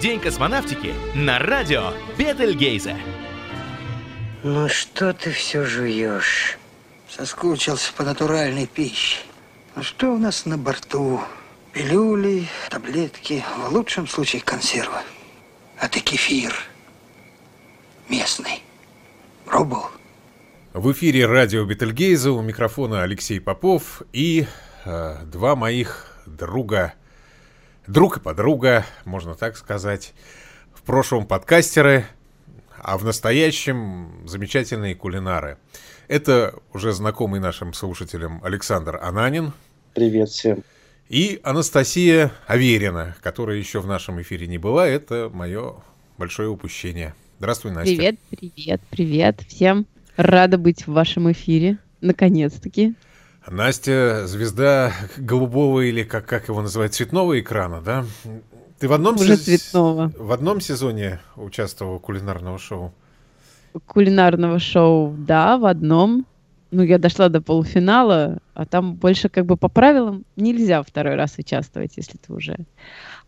День космонавтики на радио Бетельгейзе. Ну что ты все жуешь? Соскучился по натуральной пище. Ну что у нас на борту? Пилюли, таблетки, в лучшем случае консервы. А ты кефир. Местный. Пробовал? В эфире радио Бетельгейза у микрофона Алексей Попов и э, два моих друга, друг и подруга, можно так сказать, в прошлом подкастеры, а в настоящем замечательные кулинары. Это уже знакомый нашим слушателям Александр Ананин. Привет всем. И Анастасия Аверина, которая еще в нашем эфире не была. Это мое большое упущение. Здравствуй, Настя. Привет, привет, привет всем. Рада быть в вашем эфире. Наконец-таки. Настя, звезда голубого или как, как его называют, цветного экрана, да? Ты в одном, Уже сез- цветного. в одном сезоне участвовал кулинарного шоу? Кулинарного шоу, да, в одном. Ну, я дошла до полуфинала, а там больше как бы по правилам нельзя второй раз участвовать, если ты уже...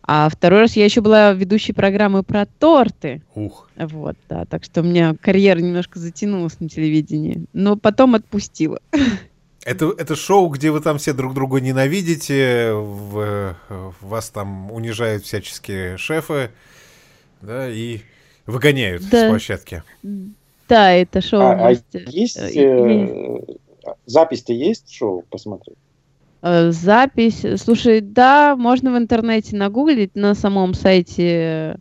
А второй раз я еще была ведущей программы про торты. Ух. Вот, да. Так что у меня карьера немножко затянулась на телевидении. Но потом отпустила. Это, это шоу, где вы там все друг друга ненавидите, в- вас там унижают всяческие шефы, да, и выгоняют с Да. площадки. Да, это шоу. А, а есть Э, э, запись-то есть шоу посмотреть? Э, Запись. Слушай, да, можно в интернете нагуглить на самом сайте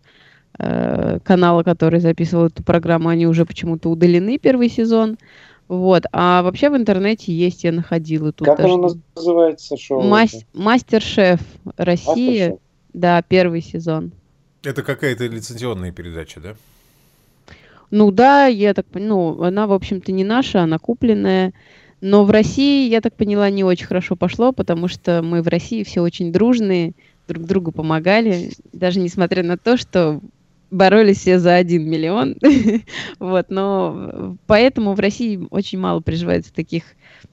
э, канала, который записывал эту программу, они уже почему-то удалены первый сезон. Вот. А вообще в интернете есть, я находила тут как даже. оно называется шоу? Мас- Мастер-шеф Россия. Мастер-шеф? Да, первый сезон. Это какая-то лицензионная передача, да? Ну да, я так поняла, ну, она, в общем-то, не наша, она купленная. Но в России, я так поняла, не очень хорошо пошло, потому что мы в России все очень дружные, друг другу помогали, даже несмотря на то, что боролись все за один миллион. Вот, но поэтому в России очень мало приживается таких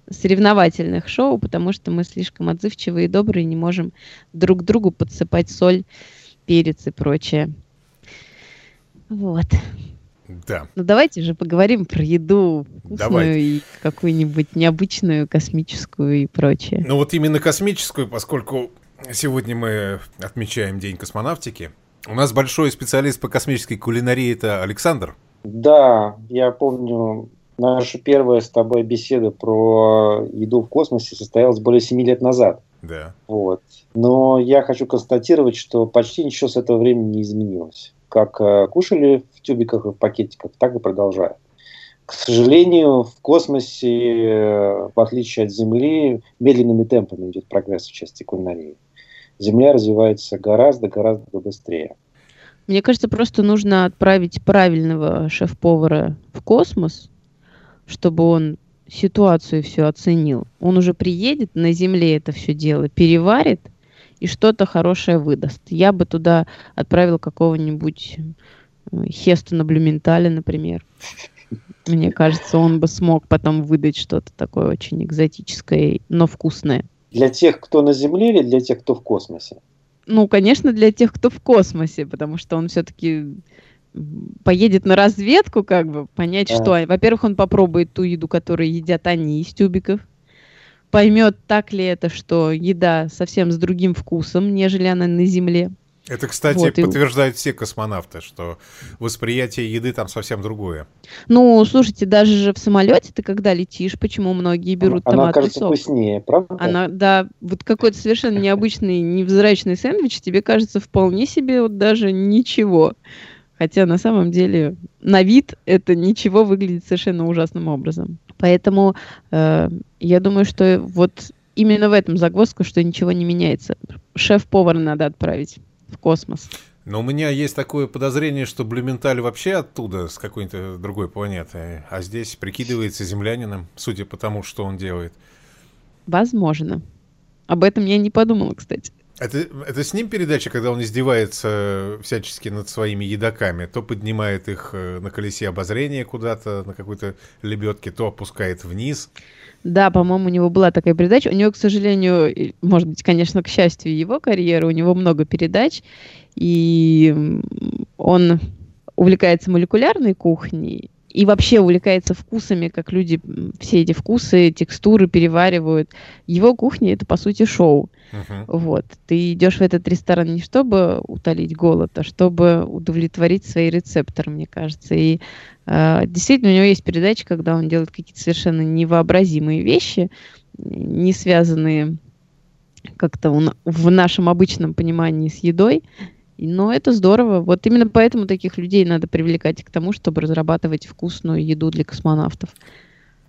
соревновательных шоу, потому что мы слишком отзывчивые и добрые, не можем друг другу подсыпать соль, перец и прочее. Вот. Да. Ну давайте же поговорим про еду вкусную Давайте. и какую-нибудь необычную, космическую и прочее. Ну вот именно космическую, поскольку сегодня мы отмечаем День космонавтики, у нас большой специалист по космической кулинарии это Александр. Да, я помню, наша первая с тобой беседа про еду в космосе состоялась более 7 лет назад. Да. Вот. Но я хочу констатировать, что почти ничего с этого времени не изменилось. Как э, кушали в тюбиках и в пакетиках, так и продолжают. К сожалению, в космосе, э, в отличие от Земли, медленными темпами идет прогресс в части кулинарии. Земля развивается гораздо-гораздо быстрее. Мне кажется, просто нужно отправить правильного шеф-повара в космос, чтобы он ситуацию все оценил. Он уже приедет на Земле это все дело, переварит и что-то хорошее выдаст. Я бы туда отправил какого-нибудь э, Хестона Блюменталя, например. Мне кажется, он бы смог потом выдать что-то такое очень экзотическое, но вкусное. Для тех, кто на Земле или для тех, кто в космосе? Ну, конечно, для тех, кто в космосе, потому что он все-таки поедет на разведку, как бы, понять, Ага. что... Во-первых, он попробует ту еду, которую едят они из тюбиков, поймет, так ли это, что еда совсем с другим вкусом, нежели она на Земле. Это, кстати, Вот, и- подтверждают все космонавты, что восприятие еды там совсем другое. Ну, слушайте, даже же в самолете ты когда летишь, почему многие берут Она томатный кажется сок? вкуснее, правда? Она, да, вот какой-то совершенно необычный, невзрачный сэндвич тебе кажется вполне себе вот даже ничего. Хотя на самом деле на вид это ничего выглядит совершенно ужасным образом. Поэтому э, я думаю, что вот именно в этом загвоздка, что ничего не меняется. Шеф-повара надо отправить в космос. Но у меня есть такое подозрение, что Блюменталь вообще оттуда, с какой-то другой планеты, а здесь прикидывается землянином, судя по тому, что он делает. Возможно. Об этом я не подумала, кстати. Это, это с ним передача, когда он издевается всячески над своими едоками, то поднимает их э, на колесе обозрения куда-то, на какой-то лебедке, то опускает вниз. Да, по-моему, у него была такая передача. У него, к сожалению, может быть, конечно, к счастью его карьеры, у него много передач, и он увлекается молекулярной кухней, и вообще увлекается вкусами, как люди все эти вкусы, текстуры переваривают. Его кухня это по сути шоу. Uh-huh. Вот. Ты идешь в этот ресторан не чтобы утолить голод, а чтобы удовлетворить свои рецепторы, мне кажется. И э, действительно у него есть передачи, когда он делает какие-то совершенно невообразимые вещи, не связанные как-то в нашем обычном понимании с едой. Но это здорово. Вот именно поэтому таких людей надо привлекать к тому, чтобы разрабатывать вкусную еду для космонавтов.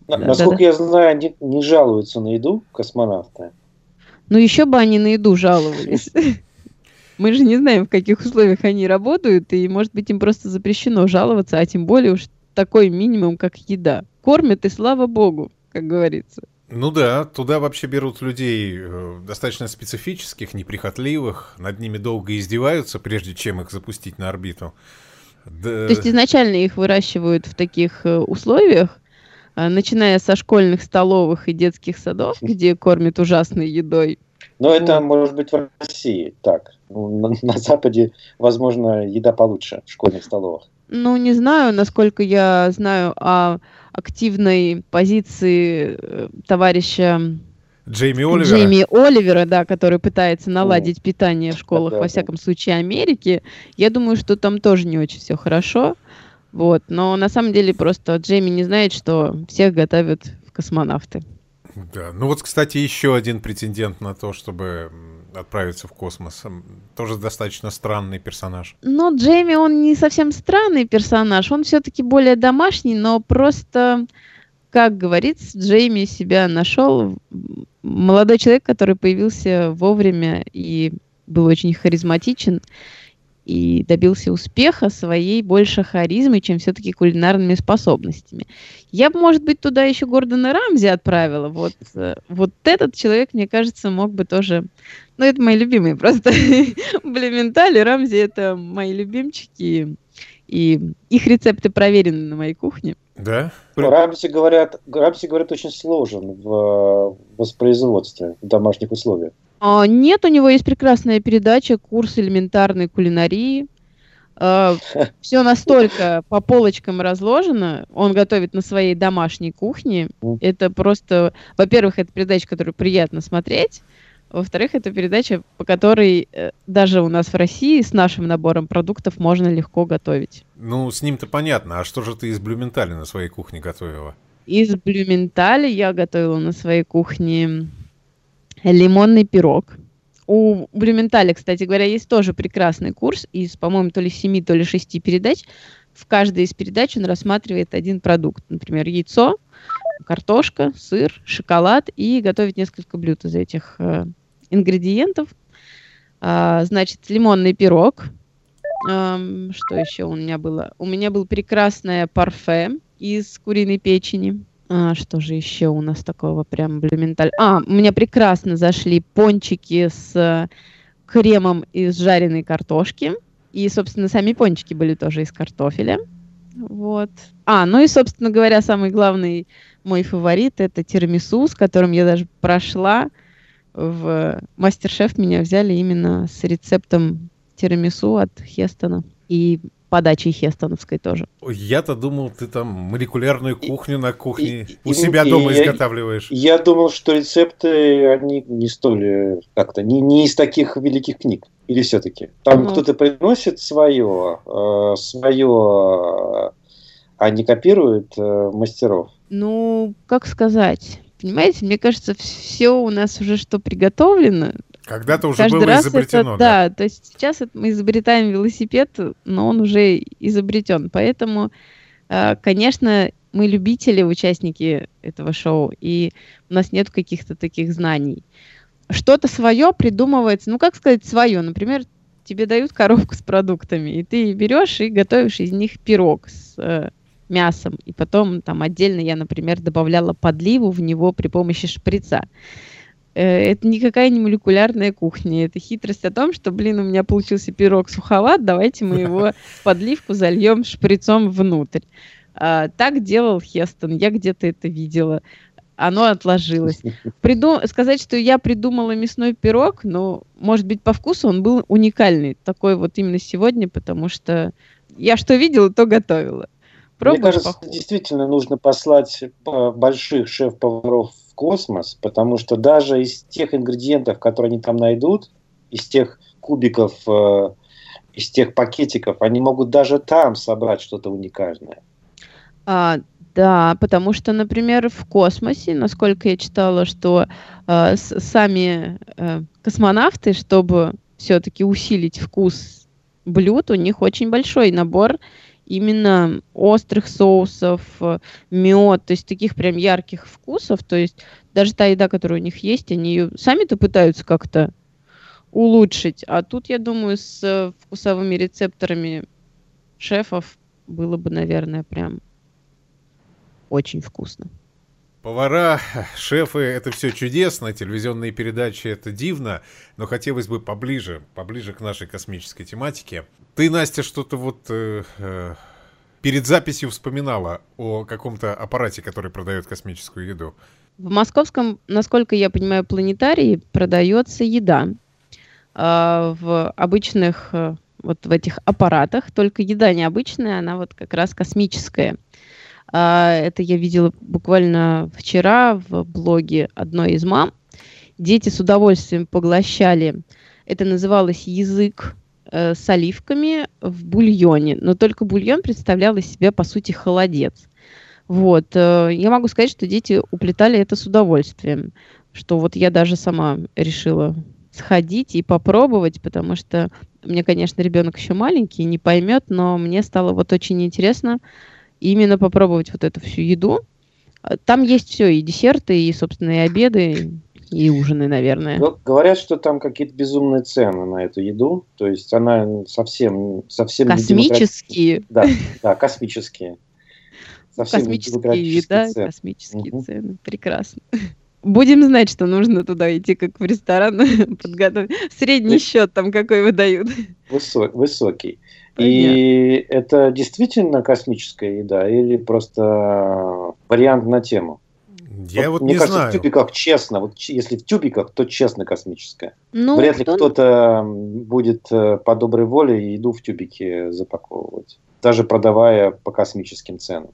Да, Насколько да, я знаю, они не жалуются на еду космонавты. Ну еще бы они на еду жаловались. Мы же не знаем, в каких условиях они работают, и, может быть, им просто запрещено жаловаться, а тем более уж такой минимум, как еда. Кормят, и слава богу, как говорится. Ну да, туда вообще берут людей э, достаточно специфических, неприхотливых, над ними долго издеваются, прежде чем их запустить на орбиту. Да. То есть изначально их выращивают в таких э, условиях, э, начиная со школьных столовых и детских садов, где кормят ужасной едой. Но это может быть в России так. Ну, на, на Западе, возможно, еда получше в школьных столовых. Ну, не знаю, насколько я знаю о активной позиции э, товарища Джейми Оливера. Джейми Оливера, да, который пытается наладить О, питание в школах, да, во всяком да. случае, Америки. Я думаю, что там тоже не очень все хорошо. Вот. Но на самом деле просто Джейми не знает, что всех готовят в космонавты. Да. Ну вот, кстати, еще один претендент на то, чтобы отправиться в космос. Тоже достаточно странный персонаж. Но Джейми, он не совсем странный персонаж. Он все-таки более домашний, но просто, как говорится, Джейми себя нашел. Молодой человек, который появился вовремя и был очень харизматичен и добился успеха своей больше харизмой, чем все-таки кулинарными способностями. Я бы, может быть, туда еще Гордона Рамзи отправила. Вот, э, вот этот человек, мне кажется, мог бы тоже... Ну, это мои любимые просто. Блементаль и Рамзи — это мои любимчики. И их рецепты проверены на моей кухне. Да? Рамси, говорят, Рамси, говорят, очень сложен в воспроизводстве в домашних условиях. А, нет, у него есть прекрасная передача, курс элементарной кулинарии. А, все настолько по полочкам разложено. Он готовит на своей домашней кухне. Это просто, во-первых, это передача, которую приятно смотреть. Во-вторых, это передача, по которой э, даже у нас в России с нашим набором продуктов можно легко готовить. Ну, с ним-то понятно. А что же ты из Блюментали на своей кухне готовила? Из Блюментали я готовила на своей кухне лимонный пирог. У Блюменталя, кстати говоря, есть тоже прекрасный курс из, по-моему, то ли семи, то ли шести передач. В каждой из передач он рассматривает один продукт. Например, яйцо, картошка, сыр, шоколад и готовит несколько блюд из этих э, ингредиентов. А, значит, лимонный пирог. Эм, что еще у меня было? У меня был прекрасное парфе из куриной печени. А, что же еще у нас такого прям блюменталь? А, меня прекрасно зашли пончики с э, кремом из жареной картошки. И, собственно, сами пончики были тоже из картофеля. Вот. А, ну и, собственно говоря, самый главный мой фаворит это тирамису, с которым я даже прошла в Мастер-шеф. Меня взяли именно с рецептом тирамису от Хестона. И подачей хестоновской тоже. Я-то думал, ты там молекулярную кухню на кухне и, у и, себя и, дома и изготавливаешь. Я, я думал, что рецепты, они не столь э, как-то, не, не из таких великих книг. Или все-таки? Там угу. кто-то приносит свое, э, свое, а не копирует э, мастеров? Ну, как сказать? Понимаете, мне кажется, все у нас уже что приготовлено, когда-то уже Каждый было раз изобретено. Это, да. да, то есть сейчас мы изобретаем велосипед, но он уже изобретен. Поэтому, э, конечно, мы любители, участники этого шоу, и у нас нет каких-то таких знаний. Что-то свое придумывается, ну как сказать свое, например, тебе дают коробку с продуктами, и ты берешь и готовишь из них пирог с э, мясом, и потом там отдельно я, например, добавляла подливу в него при помощи шприца это никакая не молекулярная кухня. Это хитрость о том, что, блин, у меня получился пирог суховат, давайте мы его подливку зальем шприцом внутрь. А, так делал Хестон, я где-то это видела. Оно отложилось. Приду... Сказать, что я придумала мясной пирог, но, может быть, по вкусу он был уникальный. Такой вот именно сегодня, потому что я что видела, то готовила. Пробуешь Мне кажется, похоже. действительно нужно послать э, больших шеф-поваров космос, потому что даже из тех ингредиентов, которые они там найдут, из тех кубиков, э, из тех пакетиков, они могут даже там собрать что-то уникальное. А, да, потому что, например, в космосе, насколько я читала, что э, сами э, космонавты, чтобы все-таки усилить вкус блюд, у них очень большой набор именно острых соусов, мед, то есть таких прям ярких вкусов. То есть даже та еда, которая у них есть, они ее сами-то пытаются как-то улучшить. А тут, я думаю, с вкусовыми рецепторами шефов было бы, наверное, прям очень вкусно. Повара, шефы, это все чудесно, телевизионные передачи это дивно, но хотелось бы поближе, поближе к нашей космической тематике. Ты, Настя, что-то вот э, э, перед записью вспоминала о каком-то аппарате, который продает космическую еду. В московском, насколько я понимаю, планетарии продается еда. Э, в обычных э, вот в этих аппаратах, только еда необычная, она вот как раз космическая. А, это я видела буквально вчера в блоге одной из мам. Дети с удовольствием поглощали. Это называлось язык э, с оливками в бульоне. Но только бульон представлял из себя, по сути, холодец. Вот. Э, я могу сказать, что дети уплетали это с удовольствием. Что вот я даже сама решила сходить и попробовать, потому что мне, конечно, ребенок еще маленький, не поймет, но мне стало вот очень интересно, именно попробовать вот эту всю еду. А, там есть все, и десерты, и, собственно, и обеды, и ужины, наверное. Ну, говорят, что там какие-то безумные цены на эту еду. То есть она совсем... совсем космические. Да, да, космические. Совсем космические еда, цены. космические угу. цены. Прекрасно. Будем знать, что нужно туда идти, как в ресторан, подготовить. Средний счет там какой выдают. Высокий. И это действительно космическая еда или просто вариант на тему? Я вот, вот мне не кажется, знаю. в тюбиках честно. Вот если в тюбиках, то честно космическое. Ну, Вряд ли кто... кто-то будет э, по доброй воле еду в тюбике запаковывать, даже продавая по космическим ценам.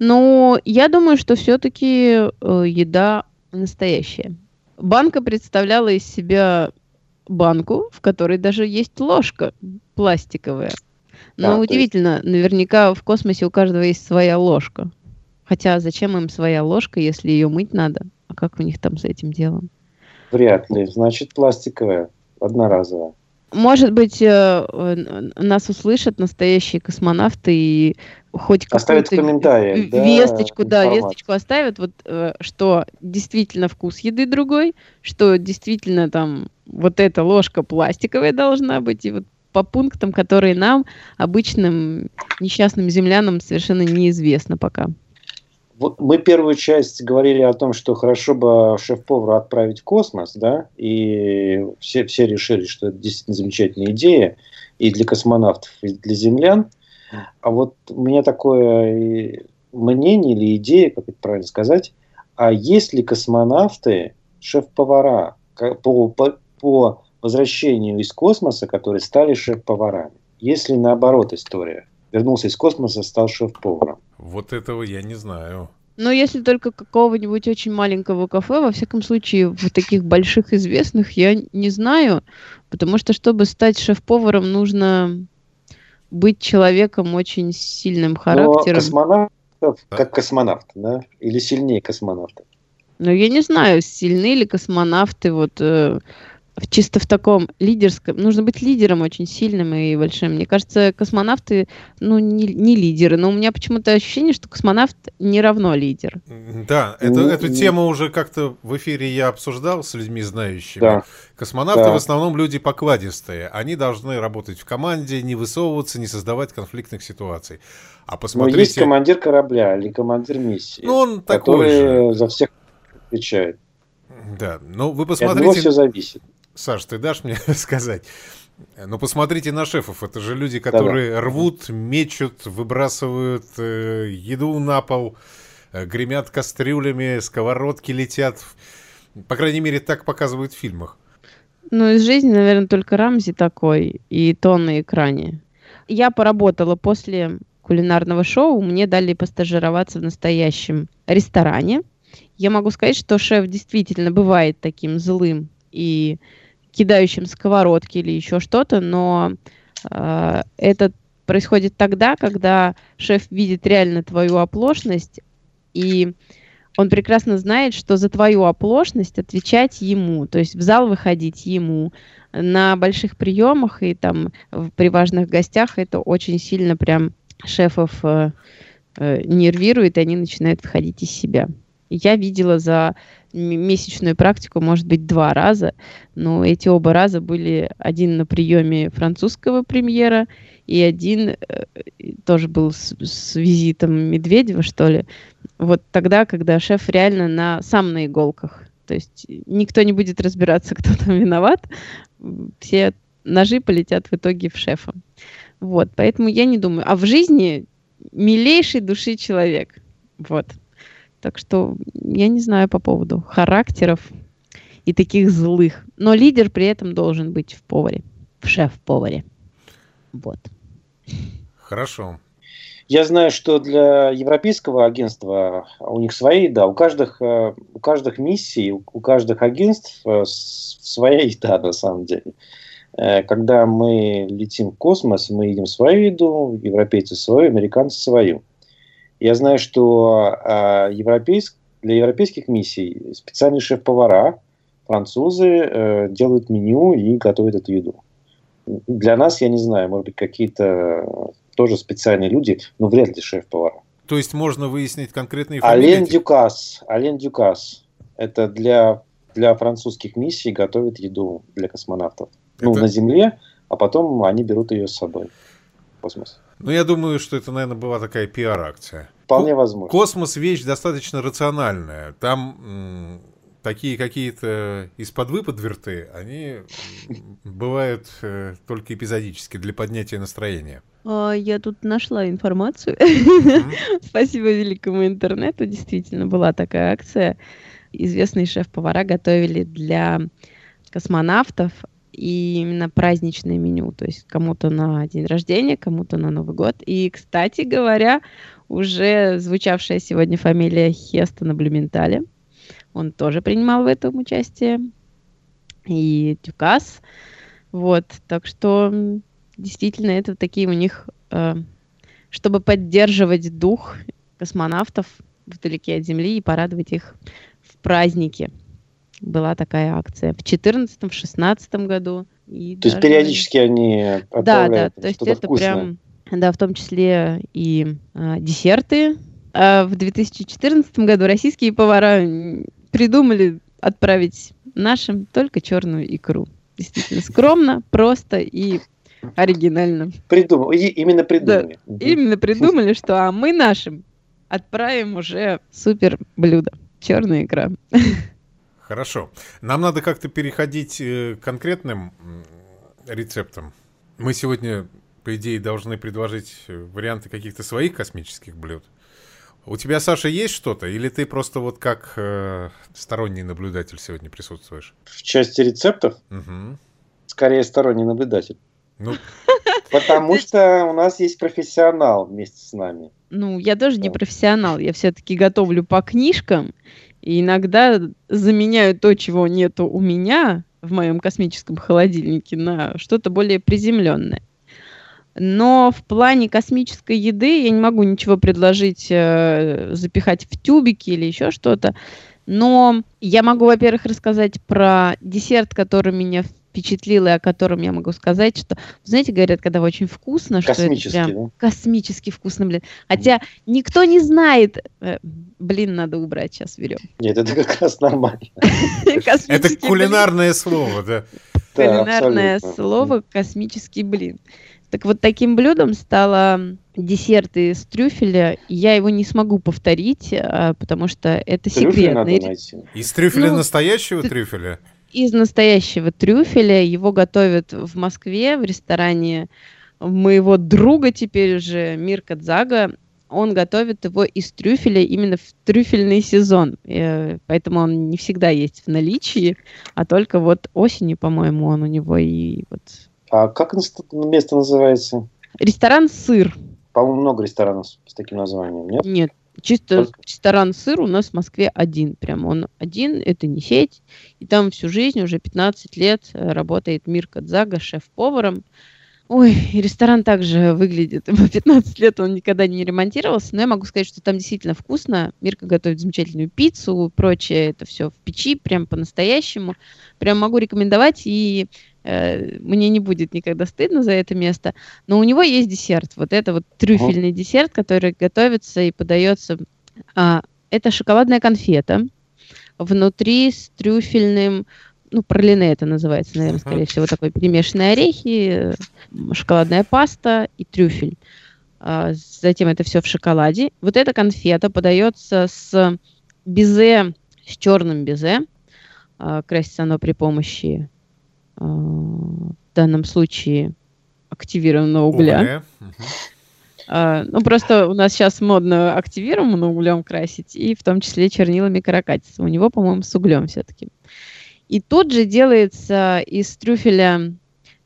Ну, я думаю, что все-таки э, еда настоящая. Банка представляла из себя банку, в которой даже есть ложка пластиковая. Но да, удивительно, есть... наверняка в космосе у каждого есть своя ложка. Хотя зачем им своя ложка, если ее мыть надо? А как у них там с этим делом? Вряд ли. Значит, пластиковая, одноразовая. Может быть, э, нас услышат настоящие космонавты и хоть оставят комментарий, весточку, да, да, весточку оставят, вот э, что действительно вкус еды другой, что действительно там вот эта ложка пластиковая должна быть, и вот по пунктам, которые нам, обычным несчастным землянам, совершенно неизвестно пока. Вот мы первую часть говорили о том, что хорошо бы шеф-повара отправить в космос, да, и все, все решили, что это действительно замечательная идея и для космонавтов, и для землян. А вот у меня такое мнение или идея, как это правильно сказать, а есть ли космонавты шеф-повара по, по, по возвращению из космоса, которые стали шеф-поварами? Если наоборот история? Вернулся из космоса, стал шеф-поваром. Вот этого я не знаю. Но если только какого-нибудь очень маленького кафе, во всяком случае, в таких больших известных, я не знаю. Потому что, чтобы стать шеф-поваром, нужно быть человеком очень сильным характером. Но космонавтов, как космонавт, да? Или сильнее космонавта? Ну, я не знаю, сильны ли космонавты вот э, чисто в таком лидерском, нужно быть лидером очень сильным и большим. Мне кажется, космонавты, ну, не, не лидеры, но у меня почему-то ощущение, что космонавт не равно лидер. Да, это, ну, эту тему уже как-то в эфире я обсуждал с людьми знающими. Да. Космонавты да. в основном люди покладистые. Они должны работать в команде, не высовываться, не создавать конфликтных ситуаций. А посмотрите... Но есть командир корабля или командир миссии, ну, он такой который же. за всех отвечает. Да, ну вы От него посмотрите... все зависит. Саш, ты дашь мне сказать? Ну, посмотрите на шефов. Это же люди, которые рвут, мечут, выбрасывают э, еду на пол, э, гремят кастрюлями, сковородки летят. По крайней мере, так показывают в фильмах. Ну, из жизни, наверное, только Рамзи такой, и то на экране. Я поработала после кулинарного шоу, мне дали постажироваться в настоящем ресторане. Я могу сказать, что шеф действительно бывает таким злым и кидающим сковородки или еще что-то, но э, это происходит тогда, когда шеф видит реально твою оплошность, и он прекрасно знает, что за твою оплошность отвечать ему, то есть в зал выходить ему, на больших приемах и там при важных гостях это очень сильно прям шефов э, э, нервирует, и они начинают выходить из себя. Я видела за месячную практику, может быть, два раза, но эти оба раза были один на приеме французского премьера и один э, тоже был с, с визитом Медведева, что ли. Вот тогда, когда шеф реально на, сам на иголках. То есть никто не будет разбираться, кто там виноват. Все ножи полетят в итоге в шефа. Вот, поэтому я не думаю. А в жизни милейшей души человек. Вот. Так что я не знаю по поводу характеров и таких злых. Но лидер при этом должен быть в поваре, в шеф-поваре. Вот. Хорошо. Я знаю, что для европейского агентства у них свои, да, у каждых, э, у каждых миссий, у каждых агентств э, своя еда на самом деле. Э, когда мы летим в космос, мы едим свою еду, европейцы свою, американцы свою. Я знаю, что европейск, для европейских миссий специальные шеф-повара, французы делают меню и готовят эту еду. Для нас, я не знаю, может быть, какие-то тоже специальные люди, но вряд ли шеф-повара. То есть можно выяснить конкретные фамилии? Ален Дюкас. Ален Дюкас. Это для, для французских миссий готовит еду для космонавтов. Ну, это... Ну, на Земле, а потом они берут ее с собой в космос. Ну, я думаю, что это, наверное, была такая пиар-акция. Вполне возможно. Космос вещь достаточно рациональная. Там такие какие-то из-под выпадверты, они бывают э, только эпизодически для поднятия настроения. А, я тут нашла информацию. Спасибо великому интернету. Действительно, была такая акция. Известные шеф-повара готовили для космонавтов и именно праздничное меню. То есть кому-то на день рождения, кому-то на Новый год. И, кстати говоря, уже звучавшая сегодня фамилия Хестона Блюменталя. Он тоже принимал в этом участие. И Дюкас. Вот, так что действительно это такие у них, э, чтобы поддерживать дух космонавтов вдалеке от Земли и порадовать их в празднике. Была такая акция в 2014-2016 году. И то даже... есть периодически они Да, да, то есть это вкусное. прям, да, в том числе и э, десерты. А в 2014 году российские повара придумали отправить нашим только черную икру. Действительно скромно, просто и Оригинально. Придумал. И, именно придумали. Да, именно придумали, что а мы нашим отправим уже супер блюдо. Черная икра. Хорошо. Нам надо как-то переходить э, к конкретным рецептам. Мы сегодня, по идее, должны предложить э, варианты каких-то своих космических блюд. У тебя, Саша, есть что-то? Или ты просто вот как э, сторонний наблюдатель сегодня присутствуешь? В части рецептов? Угу. Скорее сторонний наблюдатель. Ну, Потому что у нас есть профессионал вместе с нами. Ну, я тоже не профессионал. Я все-таки готовлю по книжкам. И иногда заменяю то, чего нету у меня в моем космическом холодильнике, на что-то более приземленное. Но в плане космической еды я не могу ничего предложить э, запихать в тюбики или еще что-то. Но я могу, во-первых, рассказать про десерт, который меня впечатлил, и о котором я могу сказать, что, знаете, говорят, когда очень вкусно, что это прям да? космически вкусно, блин. Хотя никто не знает, э, блин, надо убрать, сейчас берем. Нет, это как раз нормально. Это кулинарное слово, да. Кулинарное слово космический блин. Так вот, таким блюдом стало десерт из трюфеля. Я его не смогу повторить, а, потому что это Трюфель надо секретный. найти. Из трюфеля Ну, настоящего ты- трюфеля? Из настоящего трюфеля. Его готовят в Москве в ресторане моего друга теперь уже, Мирка Дзага. Он готовит его из трюфеля именно в трюфельный сезон. Э, Поэтому он не всегда есть в наличии, а только вот осенью, по-моему, он у него и вот... А как место называется? Ресторан «Сыр». По-моему, много ресторанов с таким названием, нет? Нет, чисто Только- ресторан «Сыр» у нас в Москве один. Прям он один, это не сеть. И там всю жизнь, уже 15 лет, э, работает Мирка Дзага шеф-поваром. Ой, и ресторан также выглядит. 15 лет он никогда не ремонтировался, но я могу сказать, что там действительно вкусно. Мирка готовит замечательную пиццу, прочее. Это все в печи, прям по-настоящему. Прям могу рекомендовать, и мне не будет никогда стыдно за это место. Но у него есть десерт. Вот это вот трюфельный десерт, который готовится и подается. А, это шоколадная конфета. Внутри с трюфельным, ну, пролине это называется, наверное, Мгм. скорее всего, такой перемешанные орехи, э, шоколадная паста и трюфель. А, затем это все в шоколаде. Вот эта конфета подается с безе, с черным безе. А, красится оно при помощи, в данном случае, активированного угля. А, ну, просто у нас сейчас модно активированным углем красить, и в том числе чернилами каракатица. У него, по-моему, с углем все-таки. И тут же делается из трюфеля,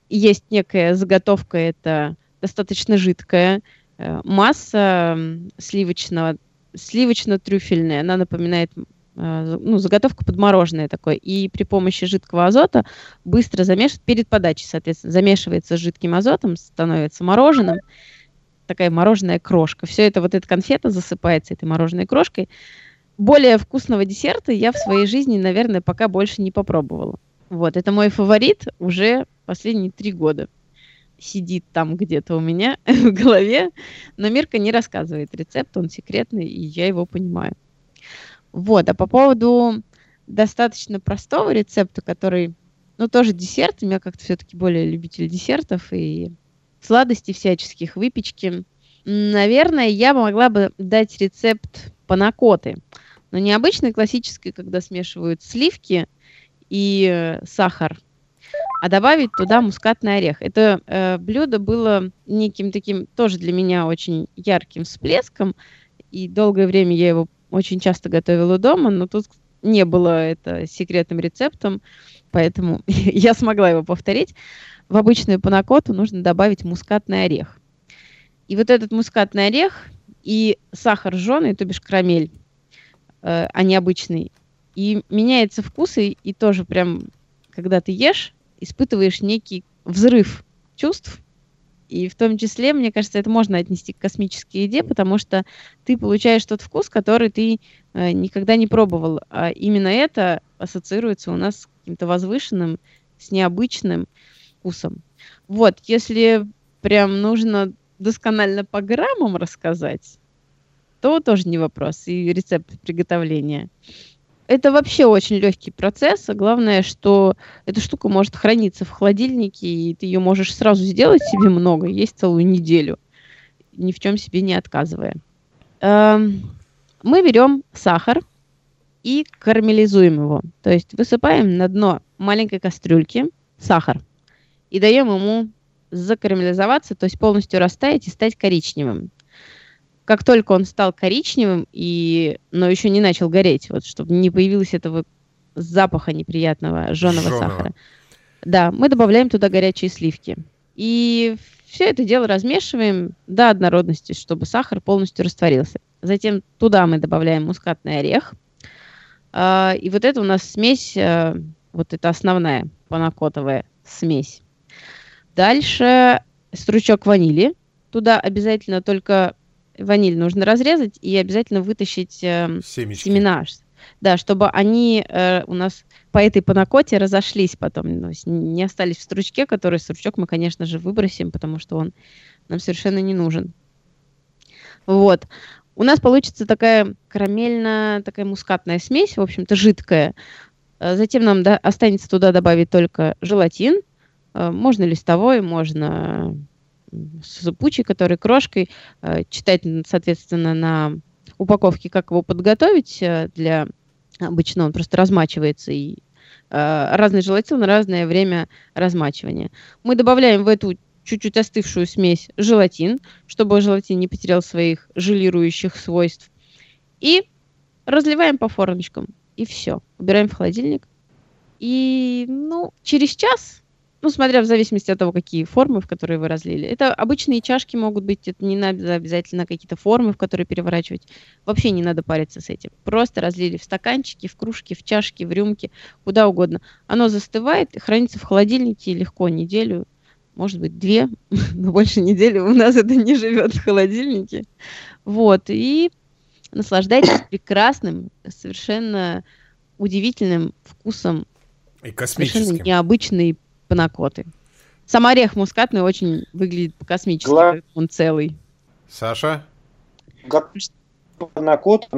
есть некая заготовка, это достаточно жидкая э, масса сливочного, сливочно-трюфельная. Она напоминает э, ну, заготовка подмороженная такой. И при помощи жидкого азота быстро замешивать, перед подачей, соответственно, замешивается с жидким азотом, становится мороженым такая мороженая крошка. Все это, вот эта конфета засыпается этой мороженой крошкой. Более вкусного десерта я в своей жизни, наверное, пока больше не попробовала. Вот, это мой фаворит уже последние три года. Сидит там где-то у меня в голове, но Мирка не рассказывает рецепт, он секретный, и я его понимаю. Вот, а по поводу достаточно простого рецепта, который, ну, тоже десерт, я как-то все-таки более любитель десертов и сладостей всяческих, выпечки. Наверное, я могла бы дать рецепт панакоты. Но не обычной классической, когда смешивают сливки и э, сахар, а добавить туда мускатный орех. Это э, блюдо было неким таким тоже для меня очень ярким всплеском, и долгое время я его очень часто готовила дома, но тут не было это секретным рецептом, поэтому я смогла его повторить. В обычную панакоту нужно добавить мускатный орех. И вот этот мускатный орех и сахар жженый, то бишь карамель, э, а не обычный, и меняется вкус, и, и тоже прям, когда ты ешь, испытываешь некий взрыв чувств, и в том числе, мне кажется, это можно отнести к космической еде, потому что ты получаешь тот вкус, который ты э, никогда не пробовал. А именно это ассоциируется у нас с каким-то возвышенным, с необычным вкусом. Вот, если прям нужно досконально по граммам рассказать, то тоже не вопрос. И рецепт приготовления. Это вообще очень легкий процесс. А главное, что эта штука может храниться в холодильнике, и ты ее можешь сразу сделать себе много, есть целую неделю, ни в чем себе не отказывая. Эм, Мы берем сахар и карамелизуем его. То есть высыпаем на дно маленькой кастрюльки сахар и даем ему закарамелизоваться, то есть полностью растаять и стать коричневым. Как только он стал коричневым, и, но еще не начал гореть, вот, чтобы не появилось этого запаха неприятного жженого сахара, да, мы добавляем туда горячие сливки. И все это дело размешиваем до однородности, чтобы сахар полностью растворился. Затем туда мы добавляем мускатный орех. А, И вот это у нас смесь, э, вот это основная панакотовая смесь. Дальше стручок ванили. Туда обязательно только ваниль нужно разрезать и обязательно вытащить Семечки. семена. Да, чтобы они э, у нас по этой панакоте разошлись потом, то есть не остались в стручке, который стручок мы, конечно же, выбросим, потому что он нам совершенно не нужен. Вот. У нас получится такая карамельная, такая мускатная смесь, в общем-то, жидкая. Э, Затем нам да, останется туда добавить только желатин. Э, Можно листовой, можно сыпучий, который крошкой, э, читать, соответственно, на упаковке, как его подготовить э, для... Обычно он просто размачивается и э, разный желатин разное время размачивания. Мы добавляем в эту чуть-чуть остывшую смесь желатин, чтобы желатин не потерял своих желирующих свойств. И разливаем по формочкам. И все. Убираем в холодильник. И, ну, через час ну, смотря в зависимости от того, какие формы, в которые вы разлили. Это обычные чашки могут быть, это не надо обязательно какие-то формы, в которые переворачивать. Вообще не надо париться с этим. Просто разлили в стаканчики, в кружки, в чашки, в рюмки, куда угодно. Оно застывает, хранится в холодильнике легко неделю, может быть, две, но больше недели у нас это не живет в холодильнике. Вот, и наслаждайтесь прекрасным, совершенно удивительным вкусом и космическим. Совершенно необычной панакоты. Сам орех мускатный очень выглядит по-космически, Гла... он целый. Саша? Панакот,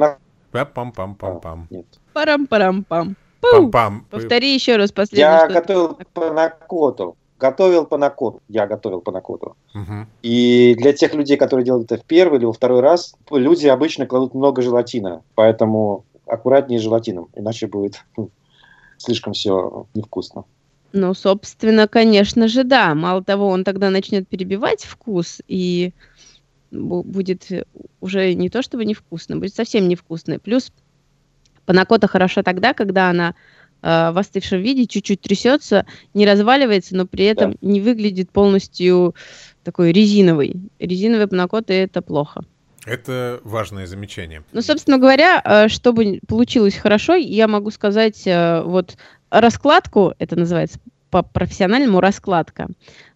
Пам-пам-пам-пам-пам. Нет. Парам-парам-пам. Пам-пам. Повтори еще раз последнее. Я готовил панакоту. Готовил панакоту. Я готовил панакоту. Мгм. И для тех людей, которые делают это в первый или во второй раз, люди обычно кладут много желатина. Поэтому аккуратнее с желатином, иначе будет хм, слишком все невкусно. Ну, собственно, конечно же, да. Мало того, он тогда начнет перебивать вкус, и бу- будет уже не то чтобы невкусно, будет совсем невкусно. Плюс панакота хороша тогда, когда она э, в остывшем виде чуть-чуть трясется, не разваливается, но при этом не выглядит полностью такой резиновой. Резиновая панакота это плохо. Это важное замечание. Ну, собственно говоря, э, чтобы получилось хорошо, я могу сказать, э, вот раскладку, это называется по-профессиональному раскладка,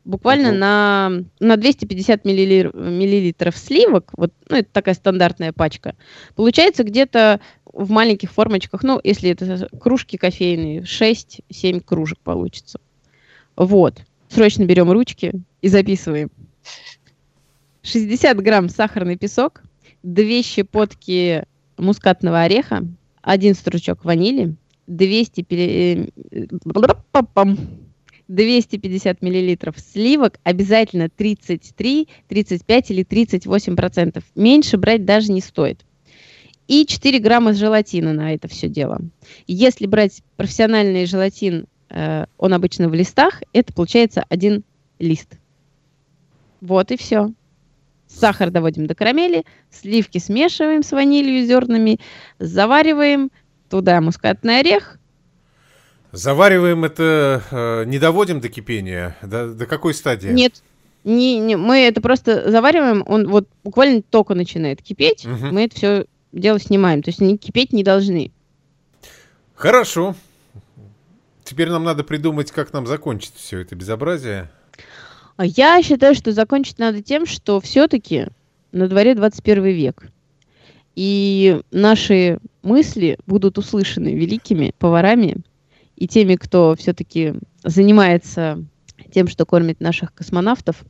буквально Мгм. на, на 250 миллили- миллилитров сливок, вот, ну, это такая стандартная пачка, получается где-то в маленьких формочках, ну, если это кружки кофейные, 6-7 кружек получится. Вот. Срочно берем ручки и записываем. 60 грамм сахарный песок, 2 щепотки мускатного ореха, один стручок ванили, 200 пили- э, бла-бла-пам-пам. 250 миллилитров сливок, обязательно 33, 35 или 38 процентов. Меньше брать даже не стоит. И 4 грамма желатина на это все дело. Если брать профессиональный желатин, э, он обычно в листах, это получается один лист. Вот и все. Сахар доводим до карамели, сливки смешиваем с ванилью зернами, завариваем, туда мускатный орех. Завариваем это, э, не доводим до кипения. До, до какой стадии? Нет, не, не, мы это просто завариваем, он вот буквально только начинает кипеть, Мгм. мы это все дело снимаем. То есть они кипеть не должны. Хорошо. Теперь нам надо придумать, как нам закончить все это безобразие. А я считаю, что закончить надо тем, что все-таки на дворе 21 век. И наши мысли будут услышаны великими поварами и теми, кто все-таки занимается тем, что кормит наших космонавтов,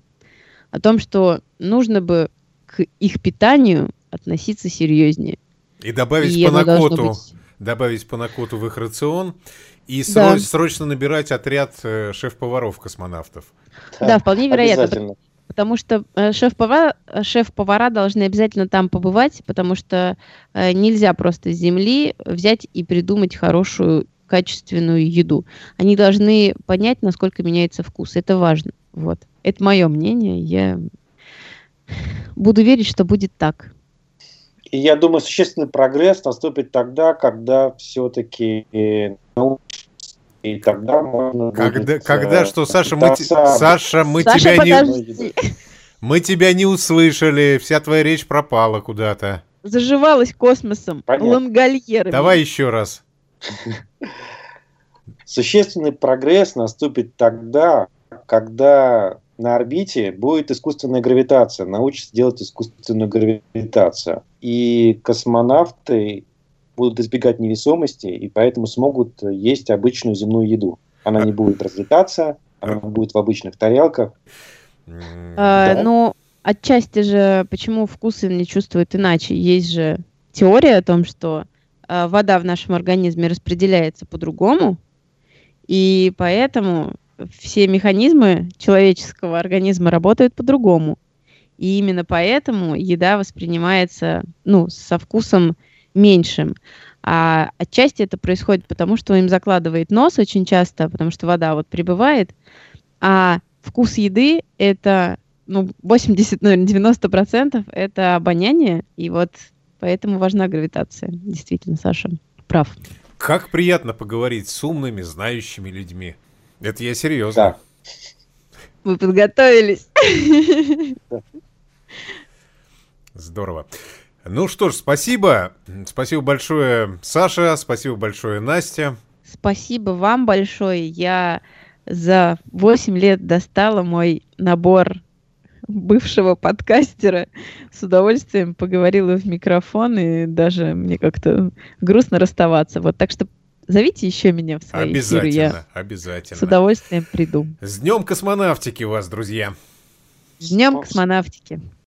о том, что нужно бы к их питанию относиться серьезнее. И добавить И панакоту, быть- добавить панакоту в их рацион. И Да. сро- срочно набирать отряд э, шеф-поваров космонавтов. Да, вполне вероятно. Потому что э, шеф-повара, э, шеф-повара должны обязательно там побывать, потому что э, нельзя просто с земли взять и придумать хорошую, качественную еду. Они должны понять, насколько меняется вкус. Это важно. Вот. Это мое мнение. Я буду верить, что будет так. И я думаю, существенный прогресс наступит тогда, когда все-таки научатся, и тогда можно Когда, будет, когда э, что, Саша, мы, Саша, мы Саша, тебя не, подожди. мы тебя не услышали, вся твоя речь пропала куда-то. Заживалась космосом, Понятно. лангольерами. Давай еще раз. Существенный прогресс наступит тогда, когда на орбите будет искусственная гравитация, научатся делать искусственную гравитацию. И космонавты будут избегать невесомости, и поэтому смогут есть обычную земную еду. Она не будет разлетаться, она будет в обычных тарелках. А, Да. Ну, отчасти же, почему вкусы не чувствуют иначе? Есть же теория о том, что а, вода в нашем организме распределяется по-другому, и поэтому все механизмы человеческого организма работают по-другому. И именно поэтому еда воспринимается ну, со вкусом меньшим. А отчасти это происходит потому, что им закладывает нос очень часто, потому что вода вот прибывает, а вкус еды это ну, 80, наверное, 90 процентов это обоняние, и вот поэтому важна гравитация. Действительно, Саша прав. Как приятно поговорить с умными, знающими людьми. Это я серьезно. Да. Вы подготовились. Здорово. Ну что ж, спасибо. Спасибо большое, Саша. Спасибо большое, Настя. Спасибо вам большое. Я за 8 лет достала мой набор бывшего подкастера. С удовольствием поговорила в микрофон, и даже мне как-то грустно расставаться. Вот так что зовите еще меня в свои обязательно, эфиры. Я обязательно. С удовольствием приду. С Днем космонавтики вас, друзья! С Днем космонавтики!